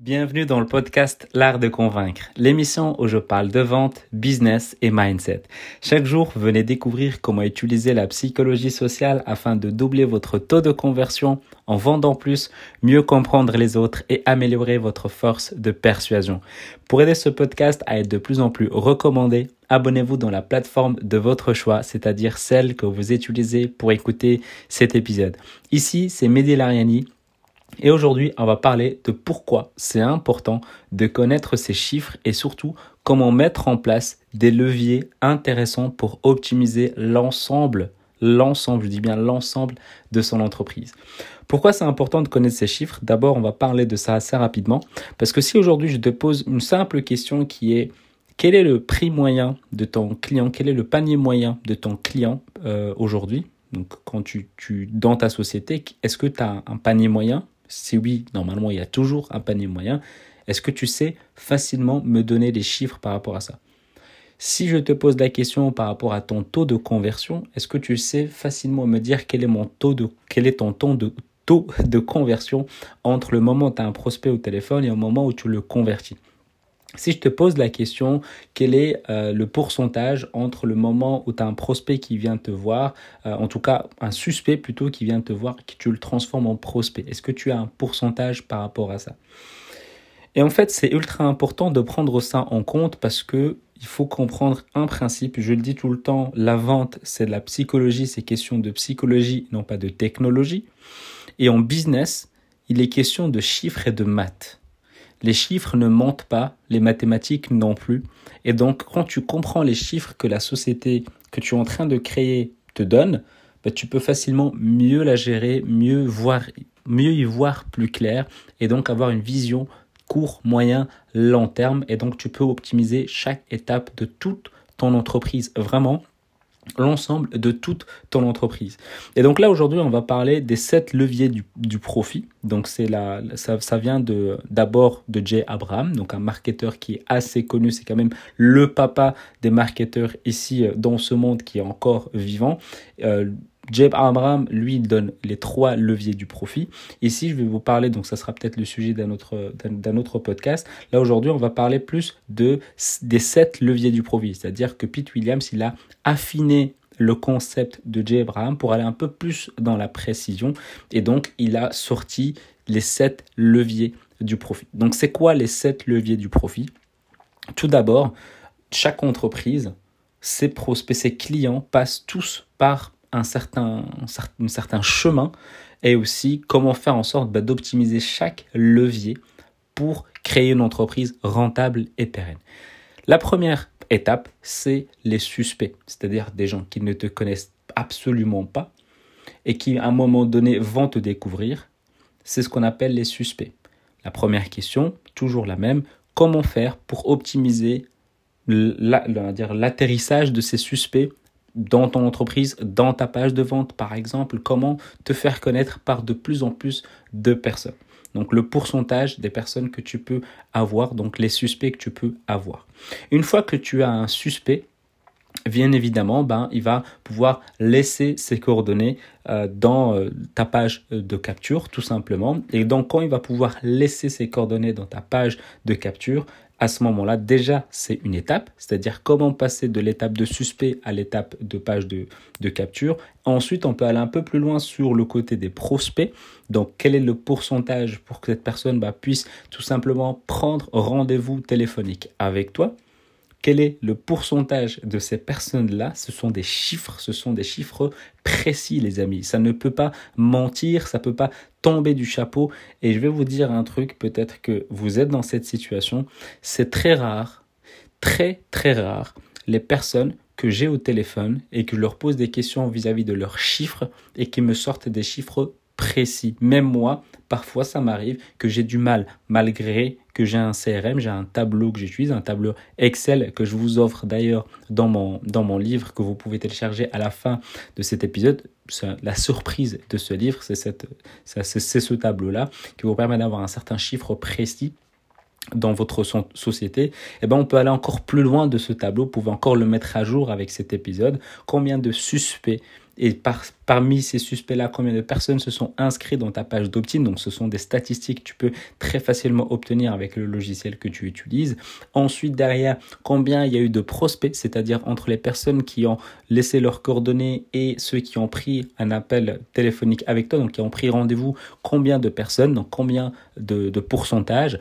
Bienvenue dans le podcast L'art de convaincre, l'émission où je parle de vente, business et mindset. Chaque jour, venez découvrir comment utiliser la psychologie sociale afin de doubler votre taux de conversion en vendant plus, mieux comprendre les autres et améliorer votre force de persuasion. Pour aider ce podcast à être de plus en plus recommandé, abonnez-vous dans la plateforme de votre choix, c'est-à-dire celle que vous utilisez pour écouter cet épisode. Ici, c'est Mehdi Lariani et aujourd'hui, on va parler de pourquoi c'est important de connaître ces chiffres et surtout comment mettre en place des leviers intéressants pour optimiser l'ensemble, l'ensemble, je dis bien l'ensemble de son entreprise. Pourquoi c'est important de connaître ces chiffres? D'abord, on va parler de ça assez rapidement parce que si aujourd'hui je te pose une simple question qui est quel est le prix moyen de ton client? Quel est le panier moyen de ton client euh, aujourd'hui? Donc, quand tu, tu, dans ta société, est-ce que tu as un panier moyen si oui, normalement, il y a toujours un panier moyen. Est-ce que tu sais facilement me donner des chiffres par rapport à ça? Si je te pose la question par rapport à ton taux de conversion, est-ce que tu sais facilement me dire quel est mon taux de quel est ton taux de taux de conversion entre le moment où tu as un prospect au téléphone et le moment où tu le convertis? Si je te pose la question, quel est euh, le pourcentage entre le moment où tu as un prospect qui vient te voir, euh, en tout cas un suspect plutôt qui vient te voir, que tu le transformes en prospect? Est-ce que tu as un pourcentage par rapport à ça? Et en fait, c'est ultra important de prendre ça en compte parce que il faut comprendre un principe. Je le dis tout le temps, la vente, c'est de la psychologie, c'est question de psychologie, non pas de technologie. Et en business, il est question de chiffres et de maths. Les chiffres ne mentent pas, les mathématiques non plus. Et donc, quand tu comprends les chiffres que la société que tu es en train de créer te donne, bah, tu peux facilement mieux la gérer, mieux voir, mieux y voir plus clair et donc avoir une vision court, moyen, long terme. Et donc, tu peux optimiser chaque étape de toute ton entreprise. Vraiment, l'ensemble de toute ton entreprise. Et donc là aujourd'hui on va parler des sept leviers du, profit. Donc c'est la, ça, ça vient de d'abord de Jay Abraham, donc un marketeur qui est assez connu, c'est quand même le papa des marketeurs ici euh, dans ce monde qui est encore vivant. Euh, Jay Abraham, lui, donne les trois leviers du profit. Ici, je vais vous parler, donc ça sera peut-être le sujet d'un autre, podcast. Là, aujourd'hui, on va parler plus de, des sept leviers du profit. C'est-à-dire que Pete Williams, il a affiné le concept de Jay Abraham pour aller un peu plus dans la précision. Et donc, il a sorti les sept leviers du profit. Donc, c'est quoi les sept leviers du profit? Tout d'abord, chaque entreprise, ses prospects, ses clients passent tous par un certain, certain chemin et aussi comment faire en sorte bah, d'optimiser chaque levier pour créer une entreprise rentable et pérenne. La première étape, c'est les suspects, c'est-à-dire des gens qui ne te connaissent absolument pas et qui à un moment donné vont te découvrir. C'est ce qu'on appelle les suspects. La première question, toujours la même, comment faire pour optimiser l'atterrissage de ces suspects dans ton entreprise, dans ta page de vente par exemple, comment te faire connaître par de plus en plus de personnes. Donc le pourcentage des personnes que tu peux avoir, donc les suspects que tu peux avoir. Une fois que tu as un suspect, bien évidemment, ben, il va pouvoir laisser ses coordonnées euh, dans euh, ta page de capture, tout simplement. Et donc, quand il va pouvoir laisser ses coordonnées dans ta page de capture, à ce moment-là, déjà, c'est une étape, c'est-à-dire comment passer de l'étape de suspect à l'étape de page de, capture. Ensuite, on peut aller un peu plus loin sur le côté des prospects. Donc, quel est le pourcentage pour que cette personne bah, puisse tout simplement prendre rendez-vous téléphonique avec toi? Quel est le pourcentage de ces personnes-là? Ce sont des chiffres, ce sont des chiffres précis, les amis. Ça ne peut pas mentir, ça ne peut pas tomber du chapeau. Et je vais vous dire un truc, peut-être que vous êtes dans cette situation. C'est très rare, très très rare, les personnes que j'ai au téléphone et que je leur pose des questions vis-à-vis -vis de leurs chiffres et qui me sortent des chiffres précis. Même moi, parfois ça m'arrive que j'ai du mal, malgré que j'ai un CRM, j'ai un tableau que j'utilise, un tableau Excel que je vous offre d'ailleurs dans mon, livre que vous pouvez télécharger à la fin de cet épisode. La surprise de ce livre, c'est ce tableau-là qui vous permet d'avoir un certain chiffre précis dans votre société, eh ben on peut aller encore plus loin de ce tableau, vous pouvez encore le mettre à jour avec cet épisode. Combien de suspects et parmi ces suspects-là, combien de personnes se sont inscrites dans ta page d'opt-in? Donc, ce sont des statistiques que tu peux très facilement obtenir avec le logiciel que tu utilises. Ensuite, derrière, combien il y a eu de prospects, c'est-à-dire entre les personnes qui ont laissé leurs coordonnées et ceux qui ont pris un appel téléphonique avec toi, donc qui ont pris rendez-vous, combien de personnes, donc combien de, de pourcentage?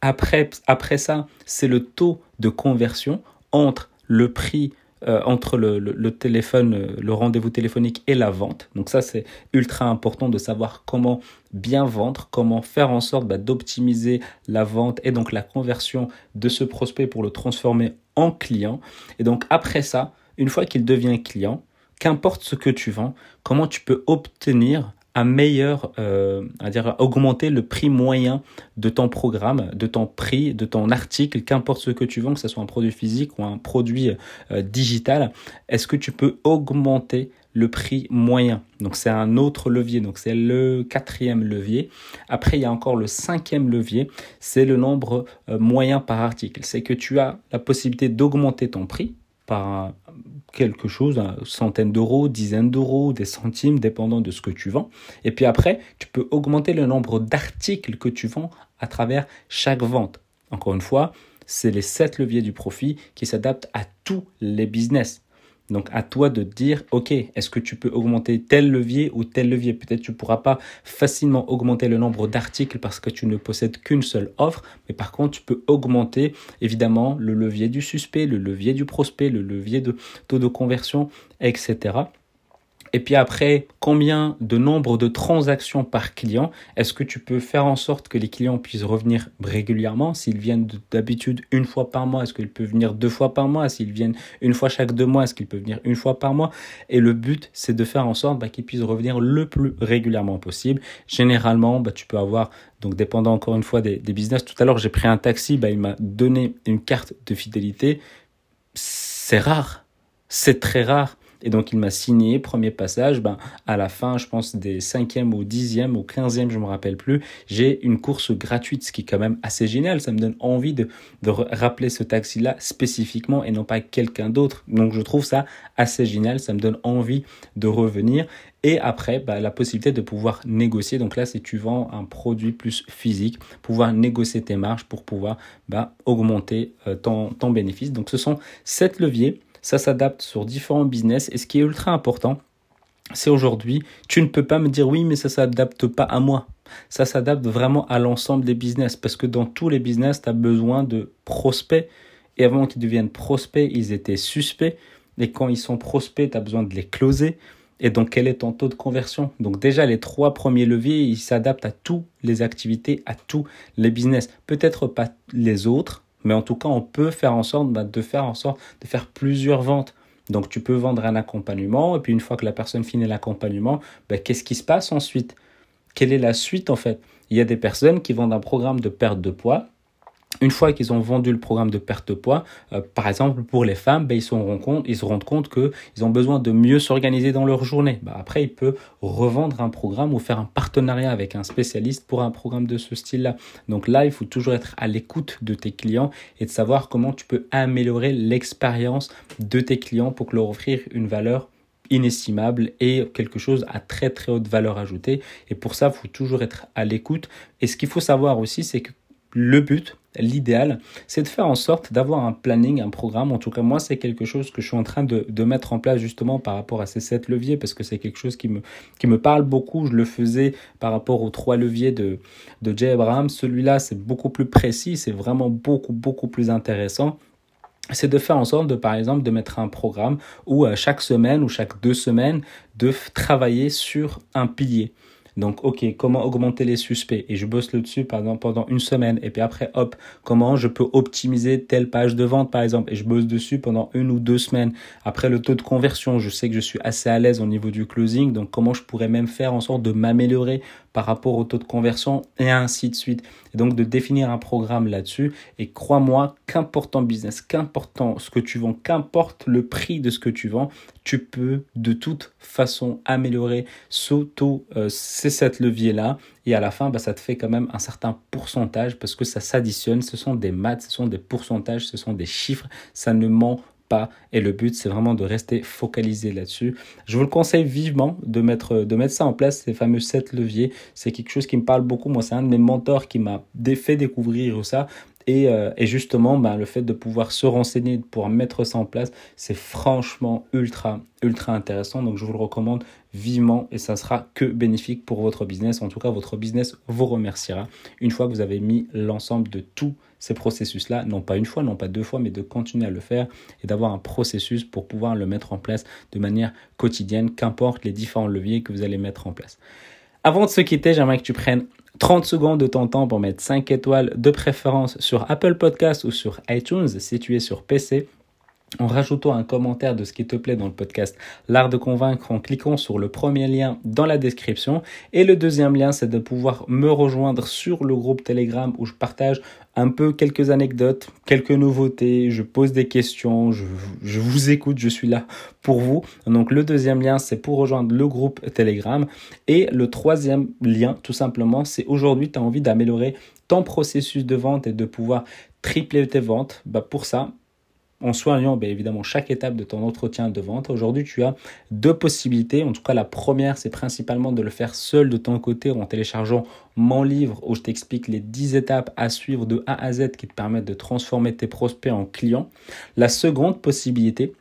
Après, après ça, c'est le taux de conversion entre le prix euh, entre le, téléphone, euh, le rendez-vous téléphonique et la vente. Donc ça, c'est ultra important de savoir comment bien vendre, comment faire en sorte bah, d'optimiser la vente et donc la conversion de ce prospect pour le transformer en client. Et donc après ça, une fois qu'il devient client, qu'importe ce que tu vends, comment tu peux obtenir un meilleur, euh, à dire augmenter le prix moyen de ton programme, de ton prix, de ton article, qu'importe ce que tu vends, que ce soit un produit physique ou un produit euh, digital, est-ce que tu peux augmenter le prix moyen? Donc c'est un autre levier, donc c'est le quatrième levier. Après, il y a encore le cinquième levier, c'est le nombre euh, moyen par article. C'est que tu as la possibilité d'augmenter ton prix par quelque chose, centaines d'euros, dizaines d'euros, des centimes, dépendant de ce que tu vends. Et puis après, tu peux augmenter le nombre d'articles que tu vends à travers chaque vente. Encore une fois, c'est les sept leviers du profit qui s'adaptent à tous les business. Donc à toi de dire, ok, est-ce que tu peux augmenter tel levier ou tel levier? Peut-être tu ne pourras pas facilement augmenter le nombre d'articles parce que tu ne possèdes qu'une seule offre, mais par contre tu peux augmenter évidemment le levier du suspect, le levier du prospect, le levier de taux de conversion, etc. Et puis après, combien de nombre de transactions par client Est-ce que tu peux faire en sorte que les clients puissent revenir régulièrement? S'ils viennent d'habitude une fois par mois, est-ce qu'ils peuvent venir deux fois par mois? S'ils viennent une fois chaque deux mois, est-ce qu'ils peuvent venir une fois par mois? Et le but, c'est de faire en sorte bah, qu'ils puissent revenir le plus régulièrement possible. Généralement, bah, tu peux avoir, donc dépendant encore une fois des, business, tout à l'heure j'ai pris un taxi, bah, il m'a donné une carte de fidélité. C'est rare, c'est très rare et donc il m'a signé, premier passage, ben, à la fin, je pense des cinquième au dixième au quinzième, je me rappelle plus, j'ai une course gratuite, ce qui est quand même assez génial. Ça me donne envie de, de rappeler ce taxi-là spécifiquement et non pas quelqu'un d'autre. Donc je trouve ça assez génial, ça me donne envie de revenir. Et après, ben, la possibilité de pouvoir négocier. Donc là, si tu vends un produit plus physique, pouvoir négocier tes marges pour pouvoir ben, augmenter euh, ton, ton bénéfice. Donc ce sont sept leviers ça s'adapte sur différents business. Et ce qui est ultra important, c'est aujourd'hui, tu ne peux pas me dire oui, mais ça s'adapte pas à moi. Ça s'adapte vraiment à l'ensemble des business parce que dans tous les business, tu as besoin de prospects. Et avant qu'ils deviennent prospects, ils étaient suspects. Et quand ils sont prospects, tu as besoin de les closer. Et donc, quel est ton taux de conversion? Donc déjà, les trois premiers leviers, ils s'adaptent à toutes les activités, à tous les business. Peut-être pas les autres, mais en tout cas, on peut faire en sorte bah, de faire en sorte de faire plusieurs ventes. Donc, tu peux vendre un accompagnement, et puis une fois que la personne finit l'accompagnement, bah, qu'est-ce qui se passe ensuite? Quelle est la suite en fait? Il y a des personnes qui vendent un programme de perte de poids, une fois qu'ils ont vendu le programme de perte de poids, euh, par exemple pour les femmes, ben, ils, se rendent compte, qu'ils ont besoin de mieux s'organiser dans leur journée. Ben, après, ils peuvent revendre un programme ou faire un partenariat avec un spécialiste pour un programme de ce style-là. Donc là, il faut toujours être à l'écoute de tes clients et de savoir comment tu peux améliorer l'expérience de tes clients pour leur offrir une valeur inestimable et quelque chose à très très haute valeur ajoutée. Et pour ça, il faut toujours être à l'écoute. Et ce qu'il faut savoir aussi, c'est que le but, l'idéal, c'est de faire en sorte d'avoir un planning, un programme. En tout cas, moi, c'est quelque chose que je suis en train de, mettre en place justement par rapport à ces sept leviers parce que c'est quelque chose qui me, qui me parle beaucoup. Je le faisais par rapport aux trois leviers de, de Jay Abraham. Celui-là, c'est beaucoup plus précis, c'est vraiment beaucoup, beaucoup plus intéressant c'est de faire en sorte de, par exemple, de mettre un programme où euh, chaque semaine ou chaque deux semaines, de travailler sur un pilier. Donc, ok, comment augmenter les suspects? Et je bosse là-dessus pendant, pendant une semaine. Et puis après, hop, comment je peux optimiser telle page de vente, par exemple? Et je bosse dessus pendant une ou deux semaines. Après, le taux de conversion, je sais que je suis assez à l'aise au niveau du closing. Donc, comment je pourrais même faire en sorte de m'améliorer par rapport au taux de conversion et ainsi de suite. Et donc de définir un programme là-dessus. Et crois-moi, qu'importe ton business, qu'importe ce que tu vends, qu'importe le prix de ce que tu vends, tu peux de toute façon améliorer ce taux, euh, c'est cet levier-là. Et à la fin, bah, ça te fait quand même un certain pourcentage parce que ça s'additionne. Ce sont des maths, ce sont des pourcentages, ce sont des chiffres. Ça ne ment pas. Et le but, c'est vraiment de rester focalisé là-dessus. Je vous le conseille vivement de mettre, de mettre ça en place, ces fameux 7 leviers. C'est quelque chose qui me parle beaucoup. Moi, c'est un de mes mentors qui m'a fait découvrir ça. Euh, et, justement, ben, le fait de pouvoir se renseigner, de pouvoir mettre ça en place, c'est franchement ultra, ultra intéressant. Donc, je vous le recommande vivement et ça sera que bénéfique pour votre business. En tout cas, votre business vous remerciera une fois que vous avez mis l'ensemble de tous ces processus-là, non pas une fois, non pas deux fois, mais de continuer à le faire et d'avoir un processus pour pouvoir le mettre en place de manière quotidienne, qu'importe les différents leviers que vous allez mettre en place. Avant de se quitter, j'aimerais que tu prennes 30 secondes de ton temps pour mettre 5 étoiles de préférence sur Apple Podcast ou sur iTunes si tu es sur PC en rajoutant un commentaire de ce qui te plaît dans le podcast L'art de convaincre en cliquant sur le premier lien dans la description. Et le deuxième lien, c'est de pouvoir me rejoindre sur le groupe Telegram où je partage un peu quelques anecdotes, quelques nouveautés, je pose des questions, je, vous écoute, je suis là pour vous. Donc le deuxième lien, c'est pour rejoindre le groupe Telegram. Et le troisième lien, tout simplement, c'est aujourd'hui, tu as envie d'améliorer ton processus de vente et de pouvoir tripler tes ventes. Bah pour ça, en soignant bien évidemment chaque étape de ton entretien de vente. Aujourd'hui, tu as deux possibilités. En tout cas, la première, c'est principalement de le faire seul de ton côté en téléchargeant mon livre où je t'explique les 10 étapes à suivre de A à Z qui te permettent de transformer tes prospects en clients. La seconde possibilité,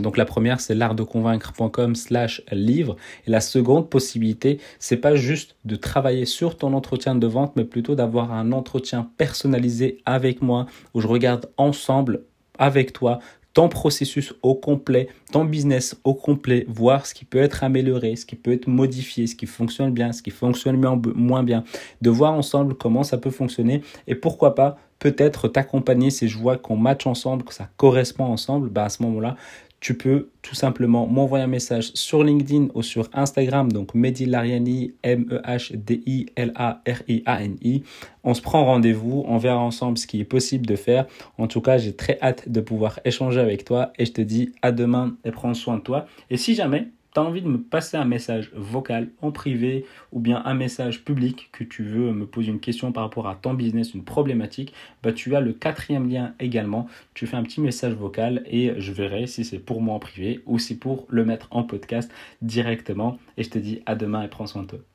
donc la première, c'est l'artdeconvaincre.com slash livre. Et la seconde possibilité, c'est pas juste de travailler sur ton entretien de vente, mais plutôt d'avoir un entretien personnalisé avec moi où je regarde ensemble avec toi ton processus au complet, ton business au complet, voir ce qui peut être amélioré, ce qui peut être modifié, ce qui fonctionne bien, ce qui fonctionne moins bien, de voir ensemble comment ça peut fonctionner et pourquoi pas peut-être t'accompagner. Si je vois qu'on match ensemble, que ça correspond ensemble, bah à ce moment-là, tu peux tout simplement m'envoyer un message sur LinkedIn ou sur Instagram, donc Mehdi Lariani, M-E-H-D-I-L-A-R-I-A-N-I. On se prend rendez-vous, on verra ensemble ce qui est possible de faire. En tout cas, j'ai très hâte de pouvoir échanger avec toi et je te dis à demain et prends soin de toi. Et si jamais tu as envie de me passer un message vocal en privé ou bien un message public que tu veux me poser une question par rapport à ton business, une problématique, bah tu as le quatrième lien également. Tu fais un petit message vocal et je verrai si c'est pour moi en privé ou si pour le mettre en podcast directement. Et je te dis à demain et prends soin de toi.